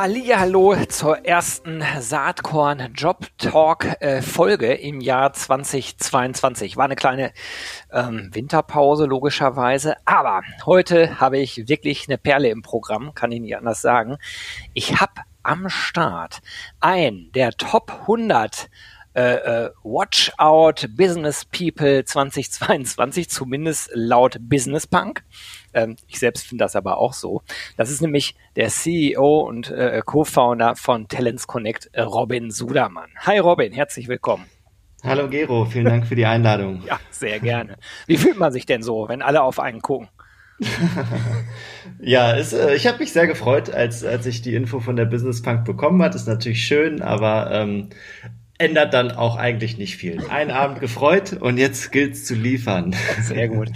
Hallo zur ersten Saatkorn Job Talk äh, Folge im Jahr 2022. War eine kleine ähm, Winterpause logischerweise, aber heute habe ich wirklich eine Perle im Programm, kann ich nicht anders sagen. Ich habe am Start ein der Top 100 äh, äh, Watch Out Business People 2022, zumindest laut Business Punk. Ähm, ich selbst finde das aber auch so. Das ist nämlich der CEO und äh, Co-Founder von Talents Connect, äh, Robin Sudermann. Hi Robin, herzlich willkommen. Hallo Gero, vielen Dank für die Einladung. ja, sehr gerne. Wie fühlt man sich denn so, wenn alle auf einen gucken? ja, es, äh, ich habe mich sehr gefreut, als, als ich die Info von der Business Punk bekommen hat. Ist natürlich schön, aber ähm, ändert dann auch eigentlich nicht viel. Ein Abend gefreut und jetzt gilt's zu liefern. Sehr gut.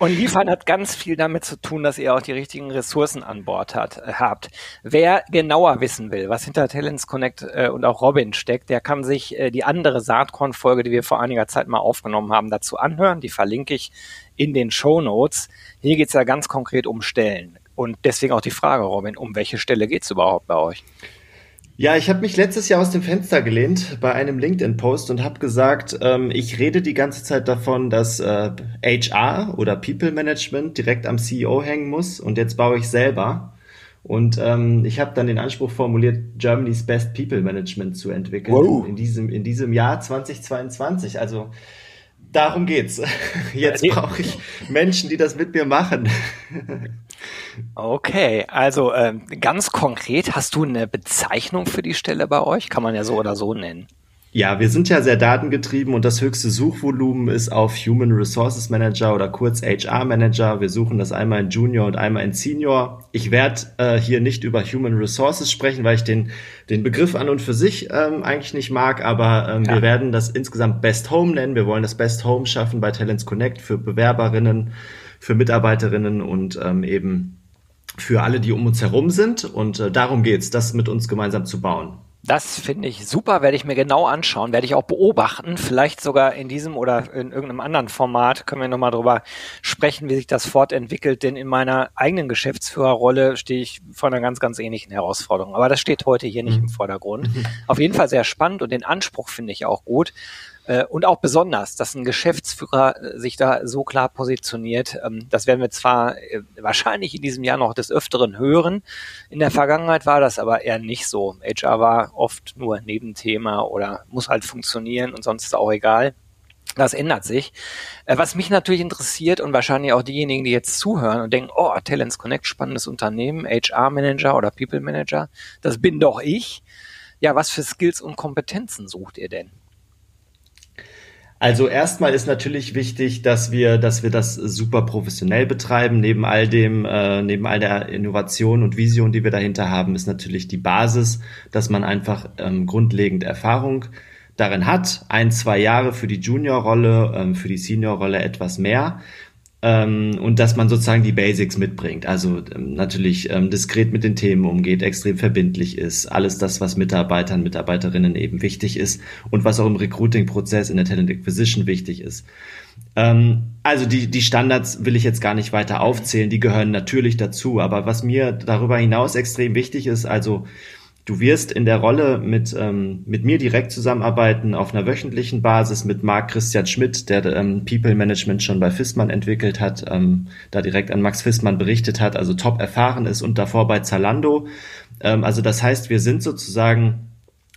Und liefern hat ganz viel damit zu tun, dass ihr auch die richtigen Ressourcen an Bord hat, äh, habt. Wer genauer wissen will, was hinter Talents Connect äh, und auch Robin steckt, der kann sich äh, die andere Saatkorn-Folge, die wir vor einiger Zeit mal aufgenommen haben, dazu anhören. Die verlinke ich in den Show Notes. Hier geht's ja ganz konkret um Stellen. Und deswegen auch die Frage, Robin, um welche Stelle geht's überhaupt bei euch? Ja, ich habe mich letztes Jahr aus dem Fenster gelehnt bei einem LinkedIn-Post und habe gesagt, ähm, ich rede die ganze Zeit davon, dass äh, HR oder People Management direkt am CEO hängen muss und jetzt baue ich selber. Und ähm, ich habe dann den Anspruch formuliert, Germany's Best People Management zu entwickeln wow. in, diesem, in diesem Jahr 2022. Also darum geht's. Jetzt brauche ich Menschen, die das mit mir machen. Okay, also ähm, ganz konkret, hast du eine Bezeichnung für die Stelle bei euch? Kann man ja so oder so nennen. Ja, wir sind ja sehr datengetrieben und das höchste Suchvolumen ist auf Human Resources Manager oder kurz HR Manager. Wir suchen das einmal in Junior und einmal in Senior. Ich werde äh, hier nicht über Human Resources sprechen, weil ich den, den Begriff an und für sich ähm, eigentlich nicht mag, aber ähm, ja. wir werden das insgesamt Best Home nennen. Wir wollen das Best Home schaffen bei Talents Connect für Bewerberinnen, für Mitarbeiterinnen und ähm, eben für alle, die um uns herum sind. Und äh, darum geht's, das mit uns gemeinsam zu bauen. Das finde ich super, werde ich mir genau anschauen, werde ich auch beobachten, vielleicht sogar in diesem oder in irgendeinem anderen Format können wir nochmal drüber sprechen, wie sich das fortentwickelt, denn in meiner eigenen Geschäftsführerrolle stehe ich vor einer ganz, ganz ähnlichen Herausforderung. Aber das steht heute hier nicht im mhm. Vordergrund. Auf jeden Fall sehr spannend und den Anspruch finde ich auch gut. Äh, und auch besonders, dass ein Geschäftsführer äh, sich da so klar positioniert. Ähm, das werden wir zwar äh, wahrscheinlich in diesem Jahr noch des Öfteren hören. In der Vergangenheit war das aber eher nicht so. HR war oft nur Nebenthema oder muss halt funktionieren und sonst ist auch egal. Das ändert sich. Was mich natürlich interessiert und wahrscheinlich auch diejenigen, die jetzt zuhören und denken, oh, Talents Connect, spannendes Unternehmen, HR Manager oder People Manager, das bin doch ich. Ja, was für Skills und Kompetenzen sucht ihr denn? Also erstmal ist natürlich wichtig, dass wir, dass wir das super professionell betreiben. Neben all dem, äh, neben all der Innovation und Vision, die wir dahinter haben, ist natürlich die Basis, dass man einfach ähm, grundlegend Erfahrung darin hat. Ein, zwei Jahre für die Junior-Rolle, ähm, für die Senior-Rolle etwas mehr ähm, und dass man sozusagen die Basics mitbringt. Also ähm, natürlich ähm, diskret mit den Themen umgeht, extrem verbindlich ist, alles das, was Mitarbeitern, Mitarbeiterinnen eben wichtig ist und was auch im Recruiting-Prozess in der Talent Acquisition wichtig ist. Ähm, also die, die Standards will ich jetzt gar nicht weiter aufzählen, die gehören natürlich dazu, aber was mir darüber hinaus extrem wichtig ist, also Du wirst in der Rolle mit, ähm, mit mir direkt zusammenarbeiten auf einer wöchentlichen Basis mit Marc Christian Schmidt, der ähm, People Management schon bei Fissmann entwickelt hat, ähm, da direkt an Max Fissmann berichtet hat, also top erfahren ist und davor bei Zalando. Ähm, also das heißt, wir sind sozusagen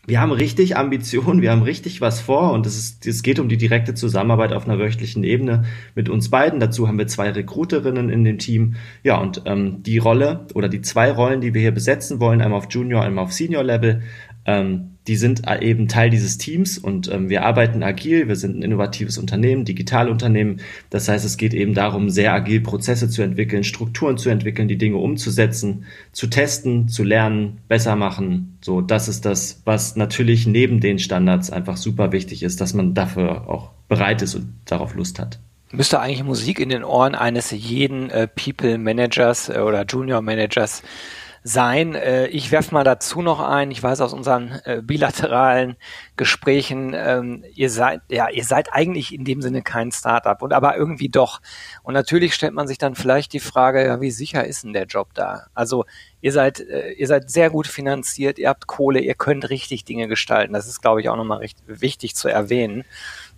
wir haben richtig Ambitionen, wir haben richtig was vor und es, ist, es geht um die direkte Zusammenarbeit auf einer wöchentlichen Ebene mit uns beiden. Dazu haben wir zwei Recruiterinnen in dem Team. Ja, und ähm, die Rolle oder die zwei Rollen, die wir hier besetzen wollen, einmal auf Junior, einmal auf Senior Level, ähm, die sind eben Teil dieses Teams und ähm, wir arbeiten agil, wir sind ein innovatives Unternehmen, Digitalunternehmen. Das heißt, es geht eben darum, sehr agil Prozesse zu entwickeln, Strukturen zu entwickeln, die Dinge umzusetzen, zu testen, zu lernen, besser machen. So, das ist das, was natürlich neben den Standards einfach super wichtig ist, dass man dafür auch bereit ist und darauf Lust hat. Müsste eigentlich Musik in den Ohren eines jeden äh, People Managers äh, oder Junior Managers sein. Äh, ich werfe mal dazu noch ein, ich weiß aus unseren äh, bilateralen Gesprächen, ähm, ihr seid, ja, ihr seid eigentlich in dem Sinne kein Startup und aber irgendwie doch. Und natürlich stellt man sich dann vielleicht die Frage, ja, wie sicher ist denn der Job da? Also ihr seid, äh, ihr seid sehr gut finanziert, ihr habt Kohle, ihr könnt richtig Dinge gestalten. Das ist, glaube ich, auch nochmal wichtig zu erwähnen.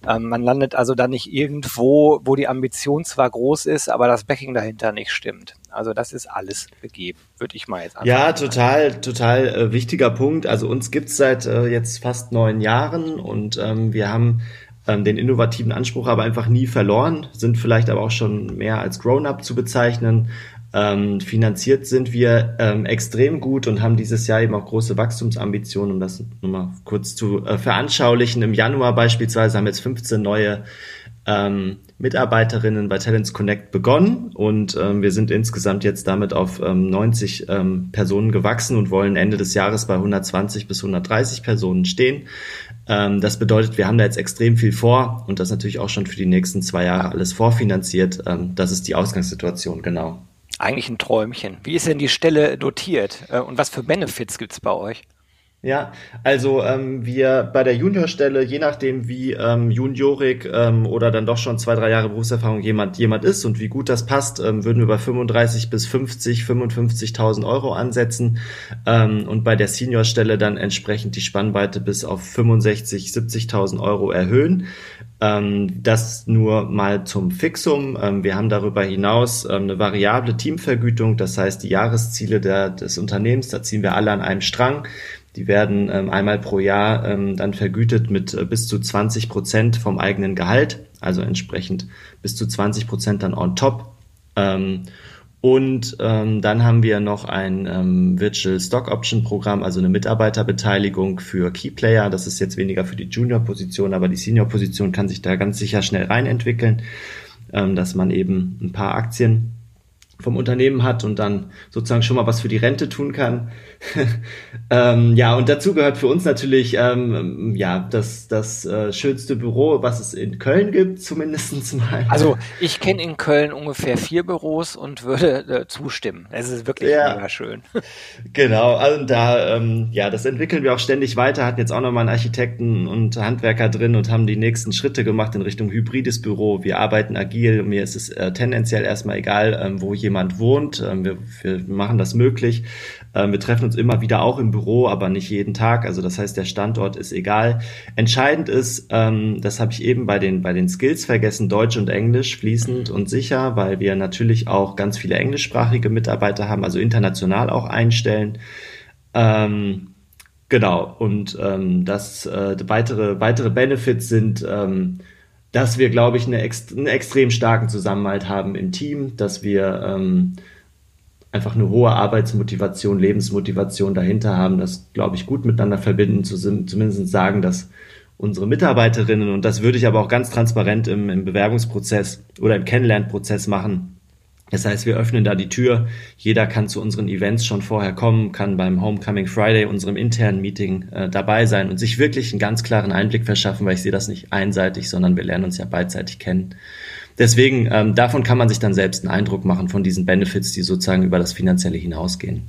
Ähm, man landet also dann nicht irgendwo, wo die Ambition zwar groß ist, aber das Backing dahinter nicht stimmt. Also das ist alles begeben, würde ich mal jetzt anfangen. Ja, total, total äh, wichtiger Punkt. Also uns gibt's seit äh, jetzt fast neun Jahren und ähm, wir haben ähm, den innovativen Anspruch aber einfach nie verloren, sind vielleicht aber auch schon mehr als Grown-up zu bezeichnen, ähm, finanziert sind wir ähm, extrem gut und haben dieses Jahr eben auch große Wachstumsambitionen, um das nochmal kurz zu äh, veranschaulichen. Im Januar beispielsweise haben jetzt 15 neue ähm, Mitarbeiterinnen bei Talents Connect begonnen und ähm, wir sind insgesamt jetzt damit auf ähm, 90 ähm, Personen gewachsen und wollen Ende des Jahres bei 120 bis 130 Personen stehen. Ähm, das bedeutet, wir haben da jetzt extrem viel vor und das natürlich auch schon für die nächsten zwei Jahre alles vorfinanziert. Ähm, das ist die Ausgangssituation, genau. Eigentlich ein Träumchen. Wie ist denn die Stelle dotiert äh, und was für Benefits gibt es bei euch? Ja, also ähm, wir bei der Juniorstelle, je nachdem wie ähm, juniorig ähm, oder dann doch schon zwei, drei Jahre Berufserfahrung jemand jemand ist und wie gut das passt, ähm, würden wir bei 35 bis 50, 55.000 Euro ansetzen ähm, und bei der Seniorstelle dann entsprechend die Spannweite bis auf 65, 70.000 Euro erhöhen. Ähm, das nur mal zum Fixum. Ähm, wir haben darüber hinaus ähm, eine variable Teamvergütung, das heißt die Jahresziele der, des Unternehmens, da ziehen wir alle an einem Strang. Die werden ähm, einmal pro Jahr ähm, dann vergütet mit äh, bis zu 20 Prozent vom eigenen Gehalt, also entsprechend bis zu 20 Prozent dann on top. Ähm, und ähm, dann haben wir noch ein ähm, Virtual Stock Option Programm, also eine Mitarbeiterbeteiligung für Key Player. Das ist jetzt weniger für die Junior-Position, aber die Senior-Position kann sich da ganz sicher schnell reinentwickeln, ähm, dass man eben ein paar Aktien vom Unternehmen hat und dann sozusagen schon mal was für die Rente tun kann. ähm, ja, und dazu gehört für uns natürlich ähm, ja das, das äh, schönste Büro, was es in Köln gibt, zumindestens mal. Also ich kenne in Köln ungefähr vier Büros und würde äh, zustimmen. Es ist wirklich ja. mega schön. genau, also da, ähm, ja, das entwickeln wir auch ständig weiter, hatten jetzt auch nochmal einen Architekten und Handwerker drin und haben die nächsten Schritte gemacht in Richtung hybrides Büro. Wir arbeiten agil, mir ist es äh, tendenziell erstmal egal, ähm, wo jemand wohnt. Ähm, wir, wir machen das möglich. Ähm, wir treffen uns immer wieder auch im Büro, aber nicht jeden Tag. Also das heißt, der Standort ist egal. Entscheidend ist, ähm, das habe ich eben bei den, bei den Skills vergessen, Deutsch und Englisch fließend und sicher, weil wir natürlich auch ganz viele englischsprachige Mitarbeiter haben, also international auch einstellen. Genau, und ähm, das äh, weitere, weitere Benefits sind, ähm, dass wir, glaube ich, eine, einen extrem starken Zusammenhalt haben im Team, dass wir ähm, einfach eine hohe Arbeitsmotivation, Lebensmotivation dahinter haben, das, glaube ich, gut miteinander verbinden, zu, zumindest sagen, dass unsere Mitarbeiterinnen, und das würde ich aber auch ganz transparent im, im Bewerbungsprozess oder im Kennenlernprozess machen, das heißt, wir öffnen da die Tür. Jeder kann zu unseren Events schon vorher kommen, kann beim Homecoming Friday, unserem internen Meeting, äh, dabei sein und sich wirklich einen ganz klaren Einblick verschaffen, weil ich sehe das nicht einseitig, sondern wir lernen uns ja beidseitig kennen. Deswegen, ähm, davon kann man sich dann selbst einen Eindruck machen von diesen Benefits, die sozusagen über das Finanzielle hinausgehen.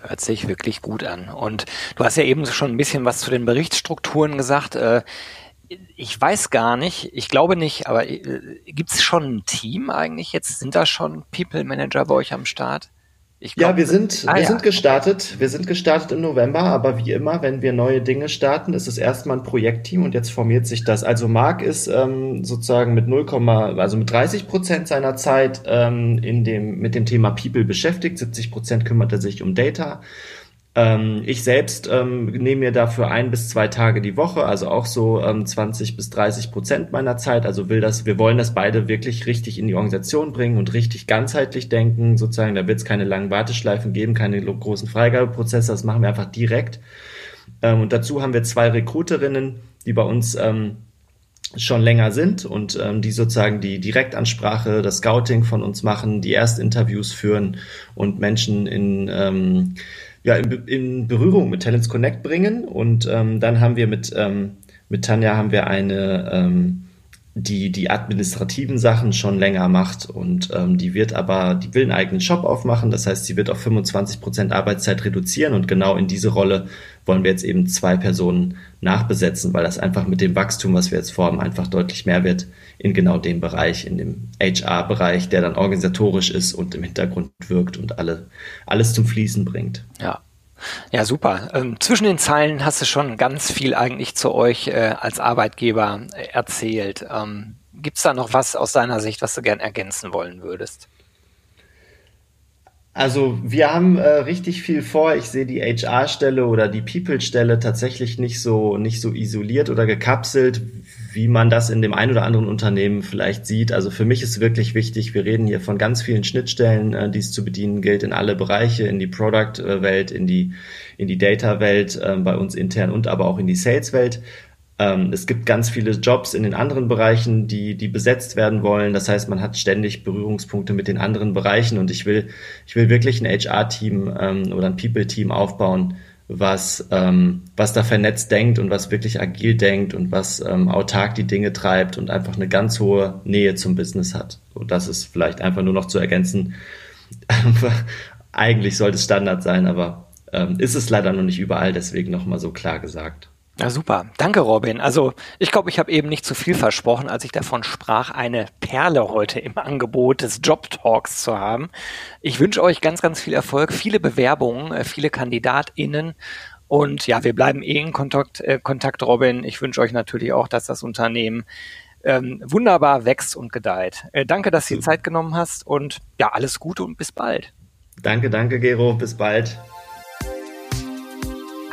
Hört sich wirklich gut an. Und du hast ja eben schon ein bisschen was zu den Berichtsstrukturen gesagt. Äh, ich weiß gar nicht, ich glaube nicht, aber äh, gibt es schon ein Team eigentlich jetzt? Sind da schon People Manager bei euch am Start? Glaub, ja, wir sind, ah, wir ja. sind gestartet. Wir sind gestartet im November, aber wie immer, wenn wir neue Dinge starten, ist es erstmal ein Projektteam und jetzt formiert sich das. Also Marc ist ähm, sozusagen mit 0, also mit 30 Prozent seiner Zeit ähm, in dem, mit dem Thema People beschäftigt. 70 Prozent kümmert er sich um Data. Ähm, ich selbst ähm, nehme mir dafür ein bis zwei Tage die Woche, also auch so ähm, 20 bis 30 Prozent meiner Zeit. Also will das, wir wollen das beide wirklich richtig in die Organisation bringen und richtig ganzheitlich denken. Sozusagen, da wird es keine langen Warteschleifen geben, keine großen Freigabeprozesse. Das machen wir einfach direkt. Ähm, und dazu haben wir zwei Recruiterinnen, die bei uns ähm, schon länger sind und ähm, die sozusagen die Direktansprache, das Scouting von uns machen, die Erstinterviews führen und Menschen in ähm, ja, in, in Berührung mit Talents Connect bringen. Und ähm, dann haben wir mit, ähm, mit Tanja haben wir eine, ähm, die die administrativen Sachen schon länger macht und ähm, die wird aber, die will einen eigenen Shop aufmachen. Das heißt, sie wird auf 25 Prozent Arbeitszeit reduzieren und genau in diese Rolle wollen wir jetzt eben zwei Personen nachbesetzen, weil das einfach mit dem Wachstum, was wir jetzt vorhaben, einfach deutlich mehr wird in genau dem Bereich, in dem HR-Bereich, der dann organisatorisch ist und im Hintergrund wirkt und alle, alles zum Fließen bringt. Ja, ja, super. Ähm, zwischen den Zeilen hast du schon ganz viel eigentlich zu euch äh, als Arbeitgeber äh, erzählt. Ähm, Gibt es da noch was aus deiner Sicht, was du gern ergänzen wollen würdest? Also wir haben äh, richtig viel vor. Ich sehe die HR-Stelle oder die People-Stelle tatsächlich nicht so nicht so isoliert oder gekapselt, wie man das in dem ein oder anderen Unternehmen vielleicht sieht. Also für mich ist wirklich wichtig, wir reden hier von ganz vielen Schnittstellen, äh, die es zu bedienen gilt in alle Bereiche, in die Product-Welt, in die in die Data-Welt, äh, bei uns intern und aber auch in die Sales-Welt. Ähm, es gibt ganz viele Jobs in den anderen Bereichen, die, die besetzt werden wollen. Das heißt, man hat ständig Berührungspunkte mit den anderen Bereichen und ich will, ich will wirklich ein HR-Team ähm, oder ein People-Team aufbauen, was, ähm, was da vernetzt denkt und was wirklich agil denkt und was ähm, autark die Dinge treibt und einfach eine ganz hohe Nähe zum Business hat. Und das ist vielleicht einfach nur noch zu ergänzen. Eigentlich sollte es Standard sein, aber ähm, ist es leider noch nicht überall, deswegen nochmal so klar gesagt. Ja, super. Danke, Robin. Also ich glaube, ich habe eben nicht zu viel versprochen, als ich davon sprach, eine Perle heute im Angebot des Job Talks zu haben. Ich wünsche euch ganz, ganz viel Erfolg, viele Bewerbungen, äh, viele KandidatInnen. Und ja, wir bleiben eh in Kontakt, äh, Kontakt Robin. Ich wünsche euch natürlich auch, dass das Unternehmen ähm, wunderbar wächst und gedeiht. Äh, danke, dass du die Zeit genommen hast und ja, alles Gute und bis bald. Danke, danke, Gero. Bis bald.